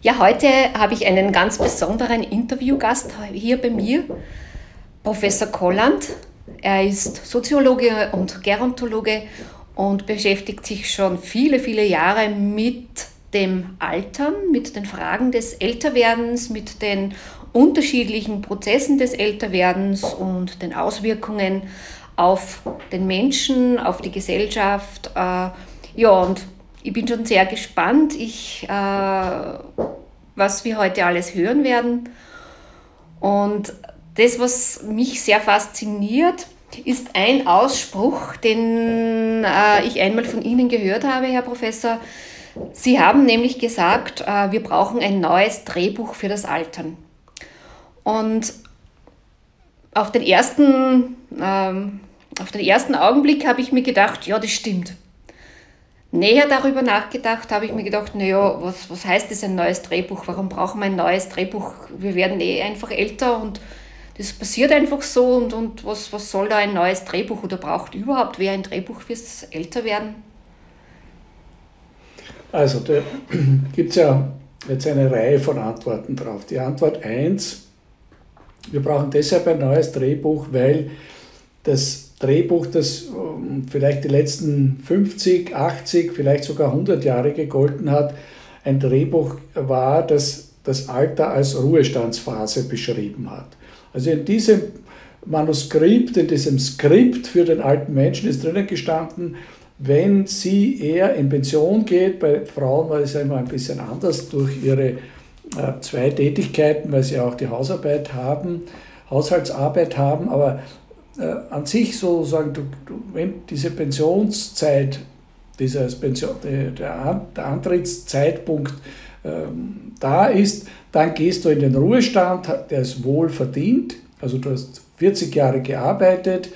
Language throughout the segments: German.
Ja, heute habe ich einen ganz besonderen Interviewgast hier bei mir, Professor Kolland. Er ist Soziologe und Gerontologe und beschäftigt sich schon viele, viele Jahre mit dem Altern, mit den Fragen des Älterwerdens, mit den unterschiedlichen Prozessen des Älterwerdens und den Auswirkungen auf den Menschen, auf die Gesellschaft. Äh, ja, und ich bin schon sehr gespannt, ich, äh, was wir heute alles hören werden. Und das, was mich sehr fasziniert, ist ein Ausspruch, den äh, ich einmal von Ihnen gehört habe, Herr Professor. Sie haben nämlich gesagt, äh, wir brauchen ein neues Drehbuch für das Altern. Und auf den ersten, ähm, auf den ersten Augenblick habe ich mir gedacht, ja, das stimmt näher darüber nachgedacht, habe ich mir gedacht, naja, was, was heißt das ein neues Drehbuch? Warum brauchen wir ein neues Drehbuch? Wir werden eh einfach älter und das passiert einfach so und, und was, was soll da ein neues Drehbuch oder braucht überhaupt wer ein Drehbuch fürs Älterwerden? Also da gibt es ja jetzt eine Reihe von Antworten drauf. Die Antwort 1, wir brauchen deshalb ein neues Drehbuch, weil das Drehbuch, das ähm, vielleicht die letzten 50, 80, vielleicht sogar 100 Jahre gegolten hat, ein Drehbuch war, das das Alter als Ruhestandsphase beschrieben hat. Also in diesem Manuskript, in diesem Skript für den alten Menschen ist drinnen gestanden, wenn sie eher in Pension geht, bei Frauen war es ja immer ein bisschen anders durch ihre äh, zwei Tätigkeiten, weil sie auch die Hausarbeit haben, Haushaltsarbeit haben, aber an sich sozusagen, du, du, wenn diese Pensionszeit, dieses Pension, der, der Antrittszeitpunkt ähm, da ist, dann gehst du in den Ruhestand, der ist wohl verdient, also du hast 40 Jahre gearbeitet,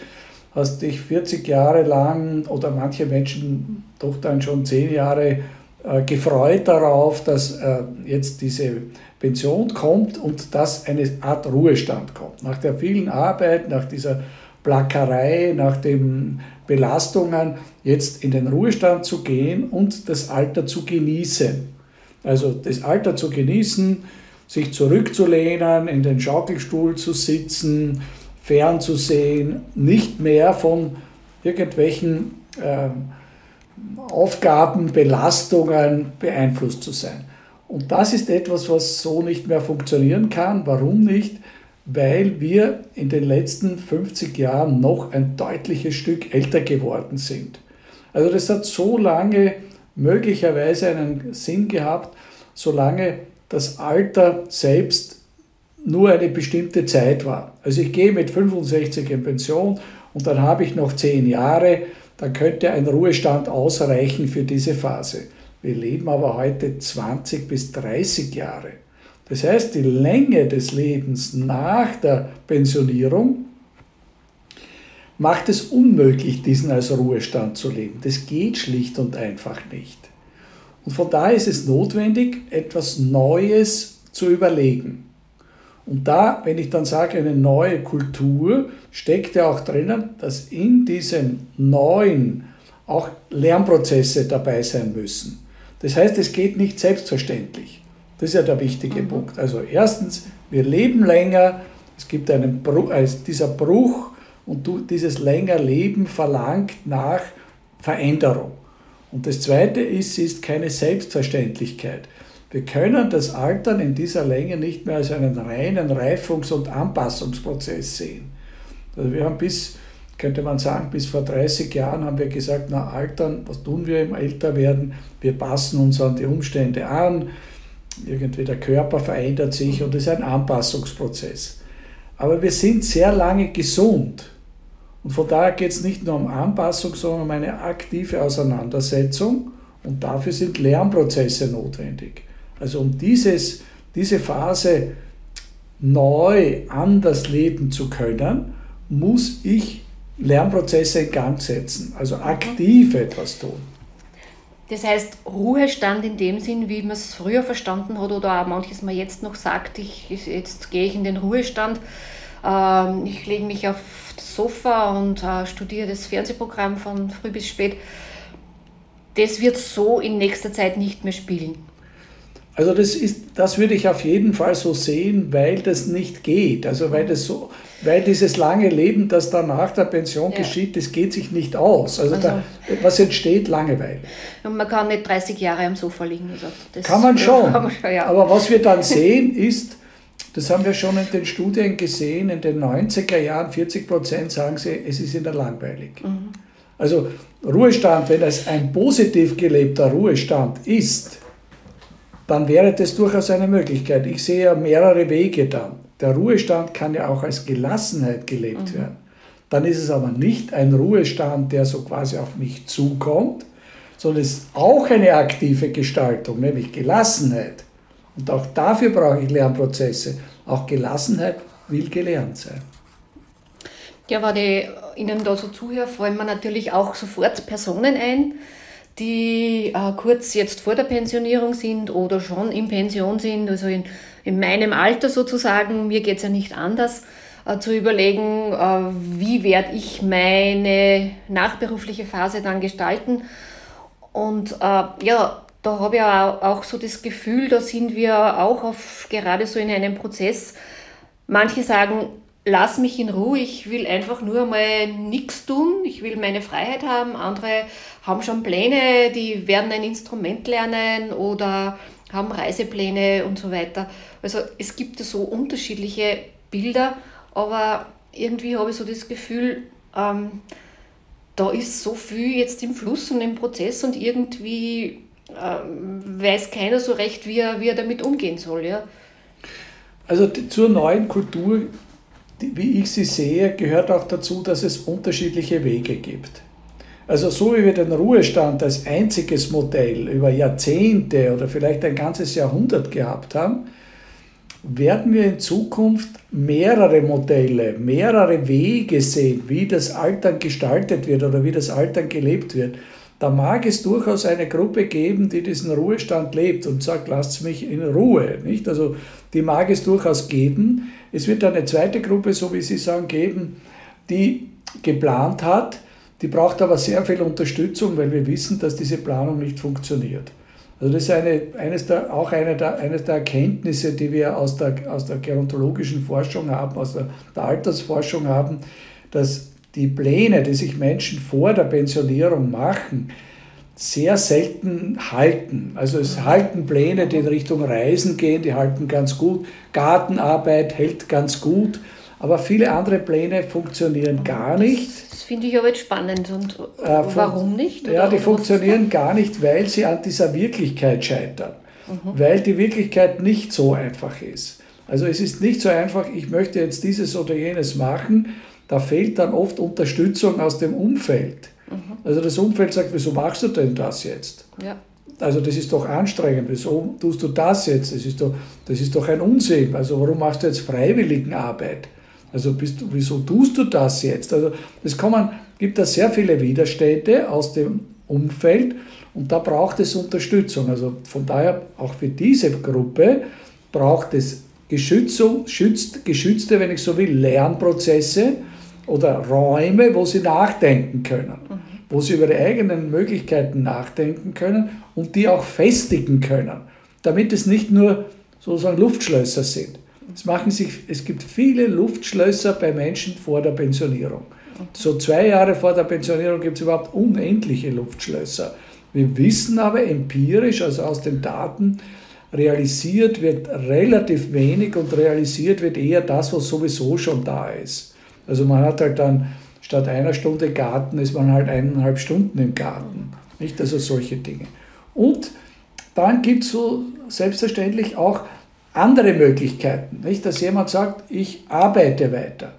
hast dich 40 Jahre lang oder manche Menschen doch dann schon 10 Jahre äh, gefreut darauf, dass äh, jetzt diese Pension kommt und dass eine Art Ruhestand kommt. Nach der vielen Arbeit, nach dieser Plackerei, nach den Belastungen, jetzt in den Ruhestand zu gehen und das Alter zu genießen. Also das Alter zu genießen, sich zurückzulehnen, in den Schaukelstuhl zu sitzen, fernzusehen, nicht mehr von irgendwelchen äh, Aufgaben, Belastungen beeinflusst zu sein. Und das ist etwas, was so nicht mehr funktionieren kann. Warum nicht? Weil wir in den letzten 50 Jahren noch ein deutliches Stück älter geworden sind. Also das hat so lange möglicherweise einen Sinn gehabt, solange das Alter selbst nur eine bestimmte Zeit war. Also ich gehe mit 65 in Pension und dann habe ich noch 10 Jahre, dann könnte ein Ruhestand ausreichen für diese Phase. Wir leben aber heute 20 bis 30 Jahre. Das heißt, die Länge des Lebens nach der Pensionierung macht es unmöglich, diesen als Ruhestand zu leben. Das geht schlicht und einfach nicht. Und von daher ist es notwendig, etwas Neues zu überlegen. Und da, wenn ich dann sage, eine neue Kultur, steckt ja auch drinnen, dass in diesem neuen auch Lernprozesse dabei sein müssen. Das heißt, es geht nicht selbstverständlich. Das ist ja der wichtige mhm. Punkt. Also erstens, wir leben länger, es gibt einen Bruch, also dieser Bruch und du, dieses länger Leben verlangt nach Veränderung. Und das Zweite ist, es ist keine Selbstverständlichkeit. Wir können das Altern in dieser Länge nicht mehr als einen reinen Reifungs- und Anpassungsprozess sehen. Also wir haben bis, könnte man sagen, bis vor 30 Jahren haben wir gesagt, na Altern, was tun wir im Älterwerden? Wir passen uns an die Umstände an, irgendwie der Körper verändert sich und es ist ein Anpassungsprozess. Aber wir sind sehr lange gesund. Und von daher geht es nicht nur um Anpassung, sondern um eine aktive Auseinandersetzung. Und dafür sind Lernprozesse notwendig. Also um dieses, diese Phase neu anders leben zu können, muss ich Lernprozesse in Gang setzen, also aktiv etwas tun. Das heißt, Ruhestand in dem Sinn, wie man es früher verstanden hat oder auch manches Mal jetzt noch sagt, ich, jetzt gehe ich in den Ruhestand, äh, ich lege mich auf das Sofa und äh, studiere das Fernsehprogramm von früh bis spät. Das wird so in nächster Zeit nicht mehr spielen. Also das, ist, das würde ich auf jeden Fall so sehen, weil das nicht geht. Also weil, das so, weil dieses lange Leben, das dann nach der Pension ja. geschieht, das geht sich nicht aus. Also, also da, was entsteht? Langeweile. Und man kann nicht 30 Jahre am Sofa liegen. Also kann man schon. Kann man schon ja. Aber was wir dann sehen ist, das haben wir schon in den Studien gesehen, in den 90er Jahren, 40 Prozent sagen sie, es ist ihnen langweilig. Mhm. Also Ruhestand, wenn es ein positiv gelebter Ruhestand ist, dann wäre das durchaus eine Möglichkeit. Ich sehe ja mehrere Wege dann. Der Ruhestand kann ja auch als Gelassenheit gelebt mhm. werden. Dann ist es aber nicht ein Ruhestand, der so quasi auf mich zukommt, sondern es ist auch eine aktive Gestaltung, nämlich Gelassenheit. Und auch dafür brauche ich Lernprozesse. Auch Gelassenheit will gelernt sein. Ja, wenn ich Ihnen da so zuhöre, fallen mir natürlich auch sofort Personen ein, die äh, kurz jetzt vor der Pensionierung sind oder schon in Pension sind, also in, in meinem Alter sozusagen, mir geht es ja nicht anders, äh, zu überlegen, äh, wie werde ich meine nachberufliche Phase dann gestalten. Und äh, ja, da habe ich auch, so das Gefühl, da sind wir auch auf, gerade so in einem Prozess. Manche sagen, lass mich in Ruhe, ich will einfach nur mal nichts tun, ich will meine Freiheit haben. Andere haben schon Pläne, die werden ein Instrument lernen oder haben Reisepläne und so weiter. Also es gibt so unterschiedliche Bilder, aber irgendwie habe ich so das Gefühl, ähm, da ist so viel jetzt im Fluss und im Prozess und irgendwie ähm, weiß keiner so recht, wie er, wie er damit umgehen soll. Ja? Also zur neuen Kultur wie ich sie sehe, gehört auch dazu, dass es unterschiedliche Wege gibt. Also so wie wir den Ruhestand als einziges Modell über Jahrzehnte oder vielleicht ein ganzes Jahrhundert gehabt haben, werden wir in Zukunft mehrere Modelle, mehrere Wege sehen, wie das Altern gestaltet wird oder wie das Altern gelebt wird. Da mag es durchaus eine Gruppe geben, die diesen Ruhestand lebt und sagt, lasst mich in Ruhe. Nicht? Also die mag es durchaus geben. Es wird eine zweite Gruppe, so wie Sie sagen, geben, die geplant hat, die braucht aber sehr viel Unterstützung, weil wir wissen, dass diese Planung nicht funktioniert. Also das ist eine, eines der, auch eine der, eines der Erkenntnisse, die wir aus der, aus der gerontologischen Forschung haben, aus der, der Altersforschung haben, dass die Pläne, die sich Menschen vor der Pensionierung machen, sehr selten halten. Also es halten Pläne, die in Richtung Reisen gehen, die halten ganz gut. Gartenarbeit hält ganz gut. Aber viele andere Pläne funktionieren gar nicht. Das finde ich aber jetzt spannend. Und äh, warum nicht? ja, die funktionieren gar nicht, weil sie an dieser Wirklichkeit scheitern. Mhm. Weil die Wirklichkeit nicht so einfach ist. Also es ist nicht so einfach, ich möchte jetzt dieses oder jenes machen. Da fehlt dann oft Unterstützung aus dem Umfeld. Mhm. Also das Umfeld sagt, wieso machst du denn das jetzt? Ja. Also das ist doch anstrengend, wieso tust du das jetzt? Das ist doch, das ist doch ein Unsinn. Also warum machst du jetzt Freiwilligenarbeit? Also bist du, wieso tust du das jetzt? Also es kommen, gibt da sehr viele Widerstände aus dem Umfeld und da braucht es Unterstützung. Also von daher auch für diese Gruppe braucht es geschützte, geschützte wenn ich so will, Lernprozesse, oder Räume, wo sie nachdenken können, mhm. wo sie über ihre eigenen Möglichkeiten nachdenken können und die auch festigen können, damit es nicht nur sozusagen Luftschlösser sind. Es, machen sich, es gibt viele Luftschlösser bei Menschen vor der Pensionierung. So zwei Jahre vor der Pensionierung gibt es überhaupt unendliche Luftschlösser. Wir wissen aber empirisch, also aus den Daten, realisiert wird relativ wenig und realisiert wird eher das, was sowieso schon da ist. Also man hat halt dann statt einer Stunde Garten ist man halt eineinhalb Stunden im Garten. Nicht? Also solche Dinge. Und dann gibt es so selbstverständlich auch andere Möglichkeiten. Nicht? Dass jemand sagt, ich arbeite weiter.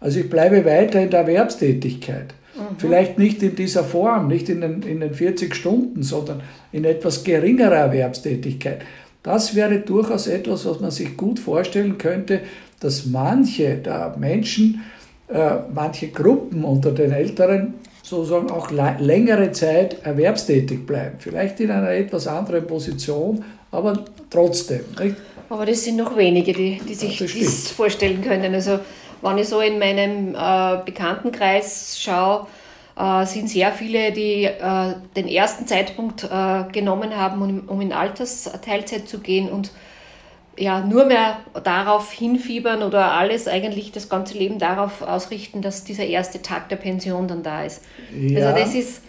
Also ich bleibe weiter in der Erwerbstätigkeit. Mhm. Vielleicht nicht in dieser Form, nicht in den, in den 40 Stunden, sondern in etwas geringerer Erwerbstätigkeit. Das wäre durchaus etwas, was man sich gut vorstellen könnte, dass manche der Menschen äh, manche Gruppen unter den Älteren sozusagen auch längere Zeit erwerbstätig bleiben. Vielleicht in einer etwas anderen Position, aber trotzdem. Nicht? Aber das sind noch wenige, die, die sich das, das vorstellen können. Also wenn ich so in meinem äh, Bekanntenkreis schaue, äh, sind sehr viele, die äh, den ersten Zeitpunkt äh, genommen haben, um, um in Altersteilzeit zu gehen und ja, nur mehr darauf hinfiebern oder alles eigentlich das ganze Leben darauf ausrichten, dass dieser erste Tag der Pension dann da ist. Ja, also das ist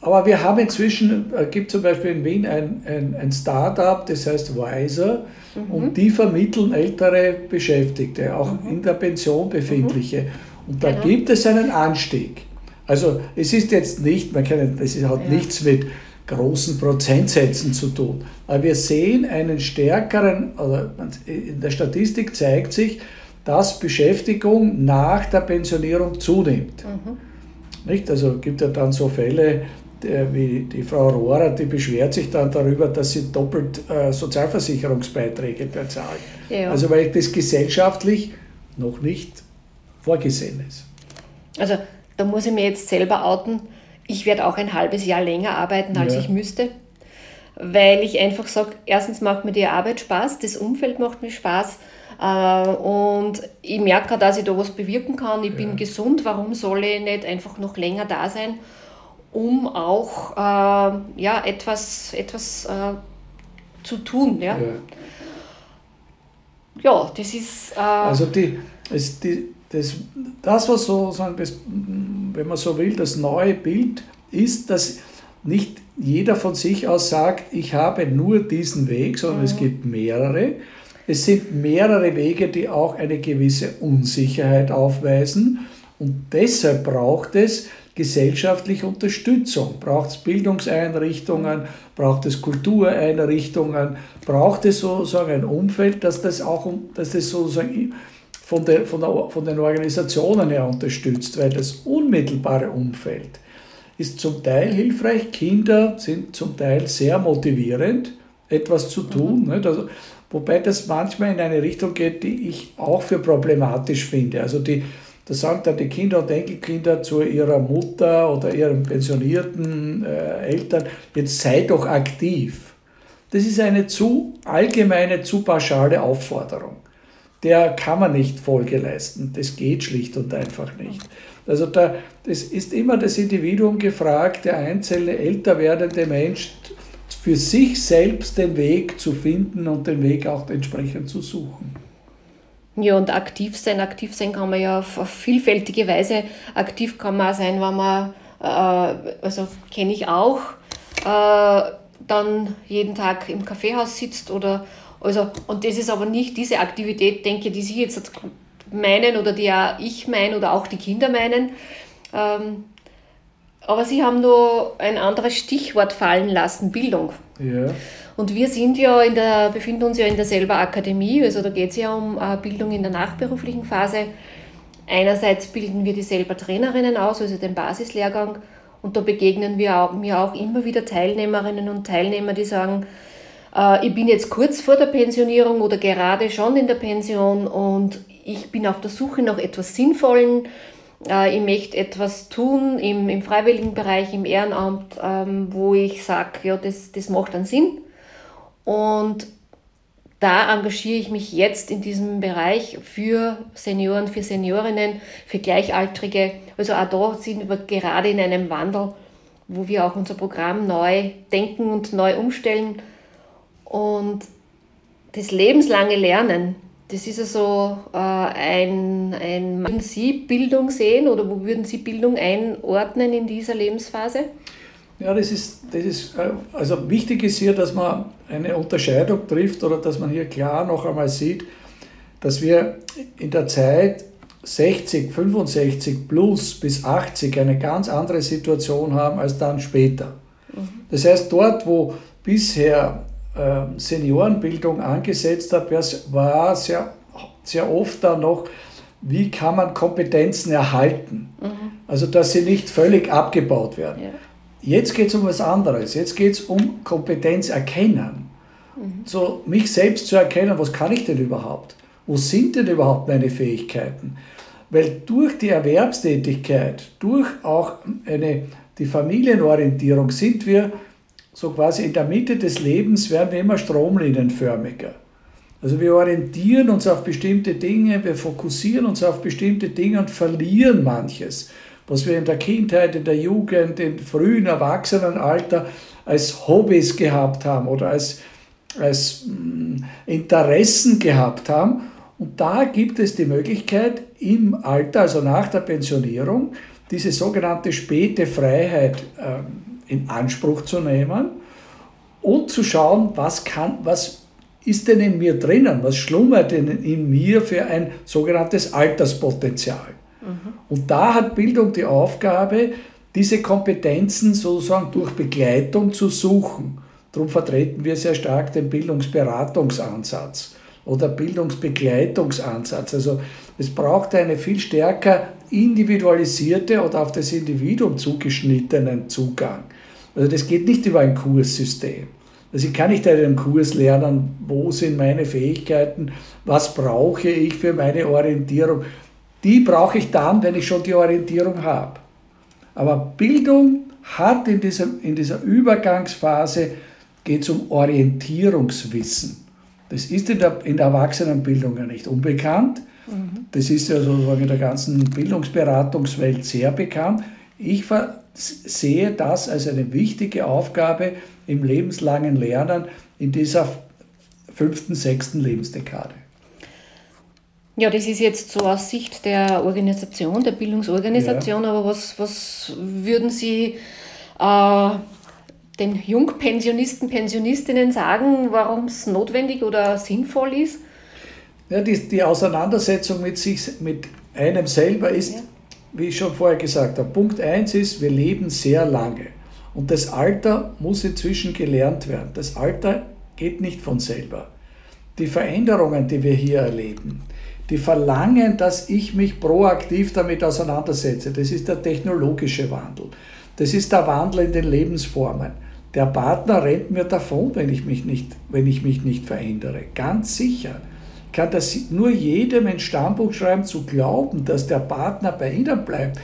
aber wir haben inzwischen, es äh, gibt zum Beispiel in Wien ein, ein, ein Start-up, das heißt Wiser, mhm. und die vermitteln ältere Beschäftigte, auch mhm. in der Pension befindliche. Mhm. Und da genau. gibt es einen Anstieg. Also es ist jetzt nicht, man kann, es hat ja. nichts mit großen Prozentsätzen zu tun. Aber wir sehen einen stärkeren, oder in der Statistik zeigt sich, dass Beschäftigung nach der Pensionierung zunimmt. Mhm. Nicht? Also gibt ja dann so Fälle, wie die Frau Rohrer, die beschwert sich dann darüber, dass sie doppelt äh, Sozialversicherungsbeiträge bezahlt. Ja. Also weil das gesellschaftlich noch nicht vorgesehen ist. Also da muss ich mir jetzt selber outen ich werde auch ein halbes Jahr länger arbeiten, als ja. ich müsste, weil ich einfach sage, erstens macht mir die Arbeit Spaß, das Umfeld macht mir Spaß äh, und ich merke, dass ich da was bewirken kann, ich ja. bin gesund, warum soll ich nicht einfach noch länger da sein, um auch äh, ja, etwas, etwas äh, zu tun. Ja? ja? Ja, das ist... Äh, also die, es, die, das, das was so, wenn man so will, das neue Bild ist, dass nicht jeder von sich aus sagt, ich habe nur diesen Weg, sondern mhm. es gibt mehrere. Es sind mehrere Wege, die auch eine gewisse Unsicherheit aufweisen. Und deshalb braucht es gesellschaftliche Unterstützung, braucht es Bildungseinrichtungen, braucht es Kultureinrichtungen, braucht es sozusagen ein Umfeld, dass das auch, dass das sozusagen von, der, von, der, von den Organisationen her unterstützt, weil das unmittelbare Umfeld ist zum Teil hilfreich. Kinder sind zum Teil sehr motivierend, etwas zu tun. Mhm. Also, wobei das manchmal in eine Richtung geht, die ich auch für problematisch finde. Also die, da sagen dann die Kinder und Enkelkinder zu ihrer Mutter oder ihren pensionierten äh, Eltern, jetzt sei doch aktiv. Das ist eine zu allgemeine, zu pauschale Aufforderung der kann man nicht Folge leisten. Das geht schlicht und einfach nicht. Also da, das ist immer das Individuum gefragt, der einzelne älter werdende Mensch für sich selbst den Weg zu finden und den Weg auch entsprechend zu suchen. Ja, und aktiv sein, aktiv sein kann man ja auf, auf vielfältige Weise. Aktiv kann man auch sein, wenn man, äh, also kenne ich auch, äh, dann jeden Tag im Kaffeehaus sitzt oder also, und das ist aber nicht diese Aktivität, denke die Sie jetzt meinen oder die ja ich meine oder auch die Kinder meinen. Ähm, aber Sie haben nur ein anderes Stichwort fallen lassen, Bildung. Ja. Und wir sind ja in der, befinden uns ja in derselben Akademie, also da geht es ja um äh, Bildung in der nachberuflichen Phase. Einerseits bilden wir die selber Trainerinnen aus, also den Basislehrgang, und da begegnen wir auch, mir auch immer wieder Teilnehmerinnen und Teilnehmer, die sagen, ich bin jetzt kurz vor der Pensionierung oder gerade schon in der Pension und ich bin auf der Suche nach etwas Sinnvollen. Äh, ich möchte etwas tun im, im freiwilligen Bereich, im Ehrenamt, ähm, wo ich sage, ja, das, das macht einen Sinn. Und da engagiere ich mich jetzt in diesem Bereich für Senioren, für Seniorinnen, für Gleichaltrige. Also auch da sind wir gerade in einem Wandel, wo wir auch unser Programm neu denken und neu umstellen und das lebenslange Lernen, das ist also äh, ein, ein, würden Sie Bildung sehen oder wo würden Sie Bildung einordnen in dieser Lebensphase? Ja, das ist, das ist, äh, also wichtig ist hier, dass man eine Unterscheidung trifft oder dass man hier klar noch einmal sieht, dass wir in der Zeit 60, 65 plus bis 80 eine ganz andere Situation haben als dann später. Mhm. Das heißt, dort, wo bisher Seniorenbildung angesetzt hat, war sehr, sehr oft dann noch, wie kann man Kompetenzen erhalten? Mhm. Also, dass sie nicht völlig abgebaut werden. Ja. Jetzt geht es um was anderes. Jetzt geht es um Kompetenz erkennen. Mhm. So, mich selbst zu erkennen, was kann ich denn überhaupt? Wo sind denn überhaupt meine Fähigkeiten? Weil durch die Erwerbstätigkeit, durch auch eine, die Familienorientierung sind wir so quasi in der Mitte des Lebens werden wir immer stromlinienförmiger. Also wir orientieren uns auf bestimmte Dinge, wir fokussieren uns auf bestimmte Dinge und verlieren manches. was wir in der Kindheit, in der Jugend, im frühen Erwachsenenalter als Hobbys gehabt haben oder als, als mm, Interessen gehabt haben. Und da gibt es die Möglichkeit, im Alter, also nach der Pensionierung, diese sogenannte späte Freiheit ähm, in Anspruch zu nehmen und zu schauen, was, kann, was ist denn in mir drinnen, was schlummert denn in mir für ein sogenanntes Alterspotenzial. Mhm. Und da hat Bildung die Aufgabe, diese Kompetenzen sozusagen durch Begleitung zu suchen. Darum vertreten wir sehr stark den Bildungsberatungsansatz oder Bildungsbegleitungsansatz. Also es braucht eine viel stärker individualisierte oder auf das Individuum zugeschnittenen Zugang. Also das geht nicht über ein Kurssystem. Also ich kann nicht einen Kurs lernen, wo sind meine Fähigkeiten, was brauche ich für meine Orientierung. Die brauche ich dann, wenn ich schon die Orientierung habe. Aber Bildung hat in dieser, in dieser Übergangsphase, geht es um Orientierungswissen. Das ist in der, in der Erwachsenenbildung ja nicht unbekannt. Mhm. Das ist ja sozusagen in der ganzen Bildungsberatungswelt sehr bekannt. Ich sehe das als eine wichtige Aufgabe im lebenslangen Lernen in dieser fünften, sechsten Lebensdekade. Ja, das ist jetzt so aus Sicht der Organisation, der Bildungsorganisation, ja. aber was, was würden Sie äh, den Jungpensionisten, Pensionistinnen sagen, warum es notwendig oder sinnvoll ist? Ja, die, die Auseinandersetzung mit sich, mit einem selber ist, ja. Wie ich schon vorher gesagt habe, Punkt 1 ist, wir leben sehr lange. Und das Alter muss inzwischen gelernt werden. Das Alter geht nicht von selber. Die Veränderungen, die wir hier erleben, die verlangen, dass ich mich proaktiv damit auseinandersetze. Das ist der technologische Wandel. Das ist der Wandel in den Lebensformen. Der Partner rennt mir davon, wenn ich mich nicht, wenn ich mich nicht verändere. Ganz sicher. Kann das nur jedem ein Stammbuch schreiben, zu glauben, dass der Partner bei Ihnen bleibt.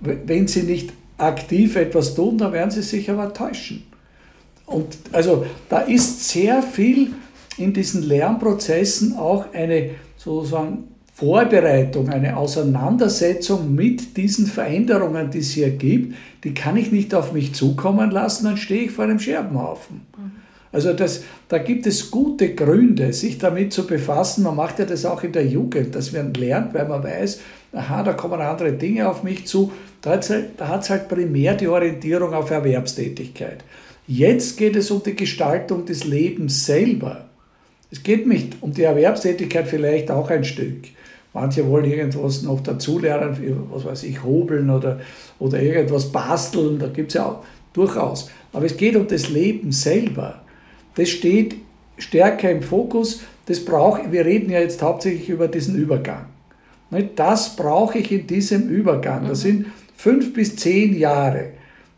Wenn Sie nicht aktiv etwas tun, dann werden Sie sich aber täuschen. Und also da ist sehr viel in diesen Lernprozessen auch eine sozusagen Vorbereitung, eine Auseinandersetzung mit diesen Veränderungen, die es hier gibt, die kann ich nicht auf mich zukommen lassen, dann stehe ich vor einem Scherbenhaufen. Also das, da gibt es gute Gründe, sich damit zu befassen. Man macht ja das auch in der Jugend, dass man lernt, weil man weiß, aha, da kommen andere Dinge auf mich zu. Da hat es halt, halt primär die Orientierung auf Erwerbstätigkeit. Jetzt geht es um die Gestaltung des Lebens selber. Es geht nicht um die Erwerbstätigkeit vielleicht auch ein Stück. Manche wollen irgendwas noch dazulernen, was weiß ich, hobeln oder, oder irgendwas basteln, da gibt es ja auch durchaus. Aber es geht um das Leben selber. Das steht stärker im Fokus. Das braucht, wir reden ja jetzt hauptsächlich über diesen Übergang. Das brauche ich in diesem Übergang. Das mhm. sind fünf bis zehn Jahre.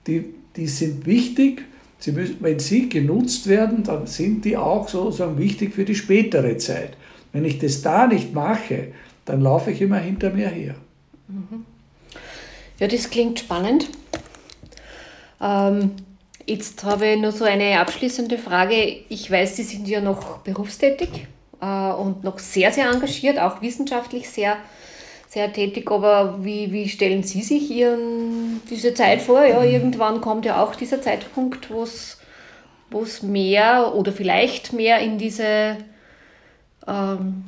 Die, die sind wichtig Sie müssen, wenn sie genutzt werden, dann sind die auch sozusagen wichtig für die spätere Zeit. Wenn ich das da nicht mache, dann laufe ich immer hinter mir her. Mhm. Ja, das klingt spannend. Ähm, jetzt habe ich noch so eine abschließende Frage. Ich weiß, Sie sind ja noch berufstätig äh, und noch sehr, sehr engagiert, auch wissenschaftlich sehr sehr tätig, aber wie, wie stellen Sie sich Ihren, diese Zeit vor? Ja, irgendwann kommt ja auch dieser Zeitpunkt, wo es mehr oder vielleicht mehr in diese ähm,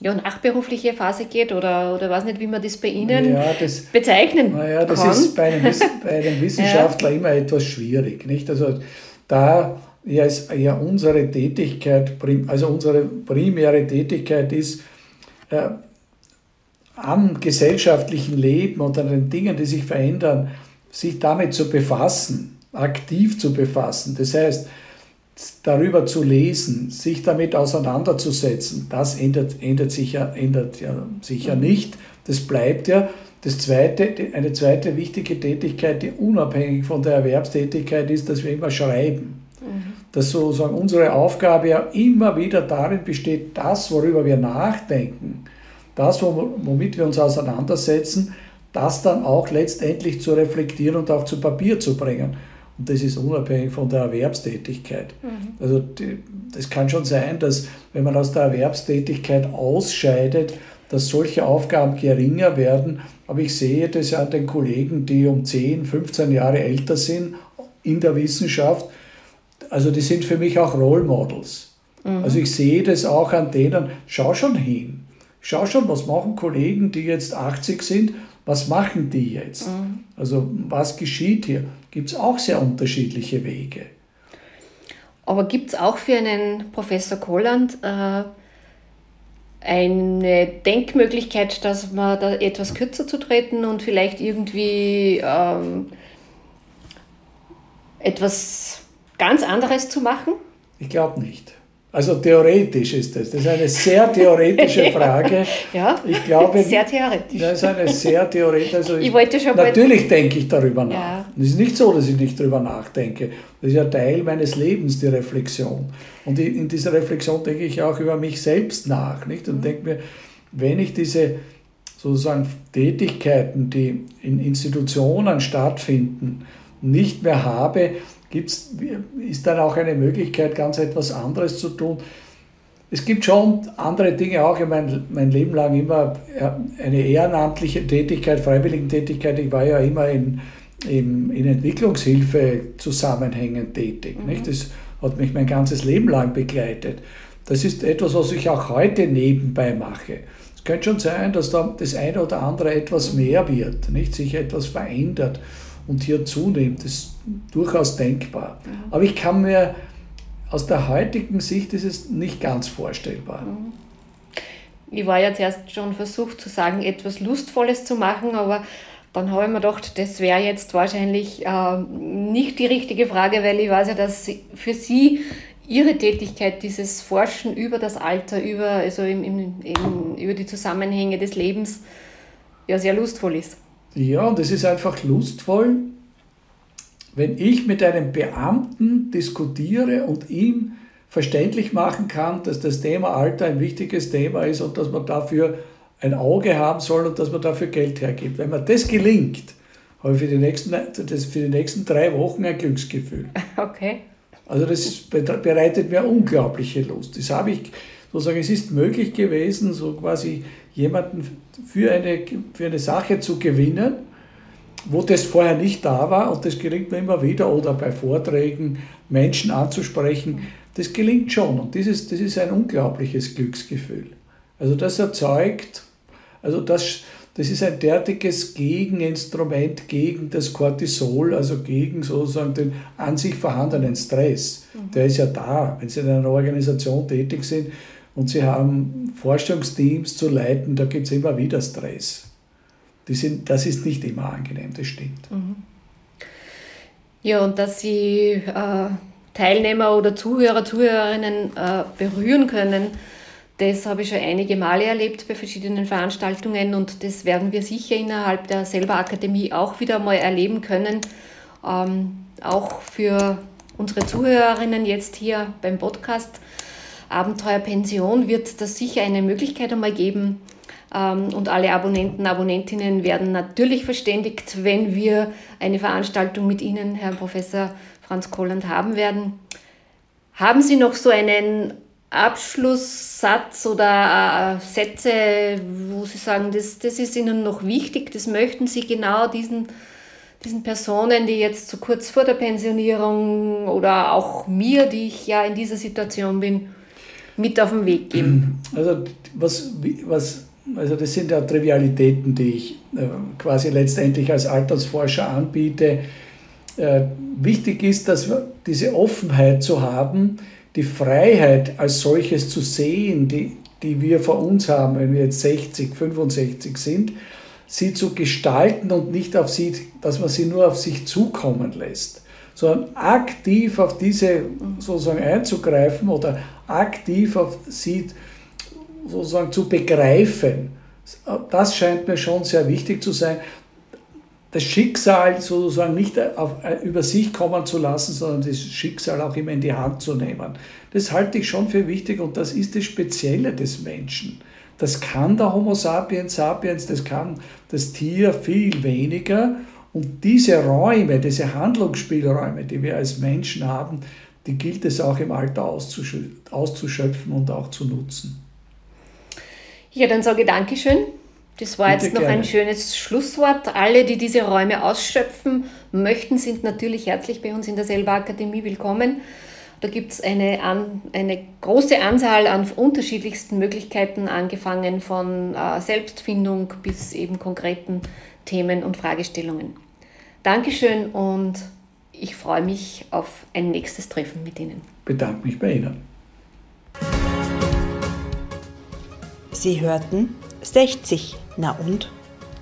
ja, nachberufliche Phase geht oder, oder weiß nicht, wie man das bei Ihnen ja, das, bezeichnen naja, das kann. ist bei einem, bei einem Wissenschaftler ja. immer etwas schwierig. Nicht? Also da ja, ist ja unsere Tätigkeit, also unsere primäre Tätigkeit ist, äh, am gesellschaftlichen Leben und an den Dingen, die sich verändern, sich damit zu befassen, aktiv zu befassen. Das heißt, darüber zu lesen, sich damit auseinanderzusetzen, das ändert, ändert, sich ja, ändert ja sicher nicht. Das bleibt ja. Das zweite, eine zweite wichtige Tätigkeit, die unabhängig von der Erwerbstätigkeit ist, dass wir immer schreiben. Mhm. Dass sozusagen unsere Aufgabe ja immer wieder darin besteht, das, worüber wir nachdenken, das, womit wir uns auseinandersetzen, das dann auch letztendlich zu reflektieren und auch zu Papier zu bringen. Und das ist unabhängig von der Erwerbstätigkeit. Mhm. Also das kann schon sein, dass wenn man aus der Erwerbstätigkeit ausscheidet, dass solche Aufgaben geringer werden. Aber ich sehe das ja an den Kollegen, die um 10, 15 Jahre älter sind in der Wissenschaft. Also die sind für mich auch Role Models. Mhm. Also ich sehe das auch an denen, schau schon hin. Schau schon, was machen Kollegen, die jetzt 80 sind, was machen die jetzt? Mhm. Also was geschieht hier? Gibt es auch sehr unterschiedliche Wege. Aber gibt es auch für einen Professor Kolland äh, eine Denkmöglichkeit, dass man da etwas kürzer zu treten und vielleicht irgendwie ähm, etwas ganz anderes zu machen? Ich glaube nicht. Also theoretisch ist das. Das ist eine sehr theoretische Frage. ja, ich glaube, sehr theoretisch. Das ist eine sehr theoretische. Also ich, ich wollte schon natürlich denke ich darüber nach. Ja. Es ist nicht so, dass ich nicht darüber nachdenke. Das ist ja Teil meines Lebens, die Reflexion. Und in dieser Reflexion denke ich auch über mich selbst nach. Nicht? Und mhm. denke mir, wenn ich diese sozusagen Tätigkeiten, die in Institutionen stattfinden, nicht mehr habe, gibt's, ist dann auch eine Möglichkeit, ganz etwas anderes zu tun. Es gibt schon andere Dinge auch. Ich mein, mein Leben lang immer eine ehrenamtliche Tätigkeit, Freiwilligentätigkeit. Ich war ja immer in, in, in Entwicklungshilfe zusammenhängend tätig. Mhm. Nicht? Das hat mich mein ganzes Leben lang begleitet. Das ist etwas, was ich auch heute nebenbei mache. Es könnte schon sein, dass da das eine oder andere etwas mehr wird, nicht? sich etwas verändert und hier zunimmt. Das ist durchaus denkbar. Mhm. Aber ich kann mir aus der heutigen Sicht ist es nicht ganz vorstellbar. Mhm. Ich war ja zuerst schon versucht zu sagen, etwas Lustvolles zu machen, aber dann habe ich mir gedacht, das wäre jetzt wahrscheinlich äh, nicht die richtige Frage, weil ich weiß ja, dass für Sie Ihre Tätigkeit, dieses Forschen über das Alter, über, also im, im, im, über die Zusammenhänge des Lebens, ja sehr lustvoll ist. Ja, und es ist einfach lustvoll, wenn ich mit einem Beamten diskutiere und ihm verständlich machen kann, dass das Thema Alter ein wichtiges Thema ist und dass man dafür ein Auge haben soll und dass man dafür Geld hergibt. Wenn mir das gelingt, habe ich für die nächsten, das für die nächsten drei Wochen ein Glücksgefühl. Okay. Also das bereitet mir unglaubliche Lust. Das habe ich sozusagen, es ist möglich gewesen, so quasi jemanden für eine, für eine Sache zu gewinnen, wo das vorher nicht da war und das gelingt mir immer wieder oder bei Vorträgen Menschen anzusprechen, das gelingt schon und dieses, das ist ein unglaubliches Glücksgefühl. Also das erzeugt, also das, das ist ein derartiges Gegeninstrument gegen das Cortisol, also gegen sozusagen den an sich vorhandenen Stress. Mhm. Der ist ja da, wenn Sie in einer Organisation tätig sind und Sie haben Forschungsteams zu leiten, da gibt es immer wieder Stress. Die sind, das ist nicht immer angenehm, das stimmt. Mhm. Ja, und dass Sie äh, Teilnehmer oder Zuhörer, Zuhörerinnen äh, berühren können, das habe ich schon einige Male erlebt bei verschiedenen Veranstaltungen und das werden wir sicher innerhalb der Selber Akademie auch wieder mal erleben können. Ähm, auch für unsere Zuhörerinnen jetzt hier beim Podcast Abenteuer Pension wird das sicher eine Möglichkeit einmal geben, ähm, und alle Abonnenten, Abonnentinnen werden natürlich verständigt, wenn wir eine Veranstaltung mit Ihnen, Herr Professor Franz Kolland, haben Haben Sie noch so einen Abschlusssatz oder äh, Sätze, wo Sie sagen, das, das ist Ihnen noch wichtig, das möchten Sie genau diesen, diesen Personen, die jetzt so kurz vor der Pensionierung oder auch mir, die ich ja in dieser Situation bin, mit auf den Weg geben? Also was, was also das sind ja Trivialitäten, die ich äh, quasi letztendlich als Altersforscher anbiete. Äh, wichtig ist, dass wir diese Offenheit zu haben, die Freiheit als solches zu sehen, die, die wir vor uns haben, wenn wir jetzt 60, 65 sind, sie zu gestalten und nicht auf sie, dass man sie nur auf sich zukommen lässt, sondern aktiv auf diese sozusagen einzugreifen oder aktiv auf sie zu sozusagen zu begreifen, das scheint mir schon sehr wichtig zu sein. Das Schicksal sozusagen nicht auf, über sich kommen zu lassen, sondern das Schicksal auch immer in die Hand zu nehmen. Das halte ich schon für wichtig und das ist das Spezielle des Menschen. Das kann der Homo sapiens sapiens, das kann das Tier viel weniger. Und diese Räume, diese Handlungsspielräume, die wir als Menschen haben, die gilt es auch im Alter auszuschöpfen und auch zu nutzen. Ja, dann sage ich Dankeschön. Das war Bitte jetzt noch gerne. ein schönes Schlusswort. Alle, die diese Räume ausschöpfen möchten, sind natürlich herzlich bei uns in der Selber Akademie willkommen. Da gibt es eine, an, eine große Anzahl an unterschiedlichsten Möglichkeiten, angefangen von äh, Selbstfindung bis eben konkreten Themen und Fragestellungen. Dankeschön und ich freue mich auf ein nächstes Treffen mit Ihnen. Bedanke mich bei Ihnen. Sie hörten 60 Na und?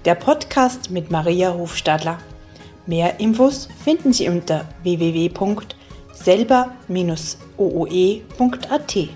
Der Podcast mit Maria Hofstadler. Mehr Infos finden Sie unter www.selber-ooe.at.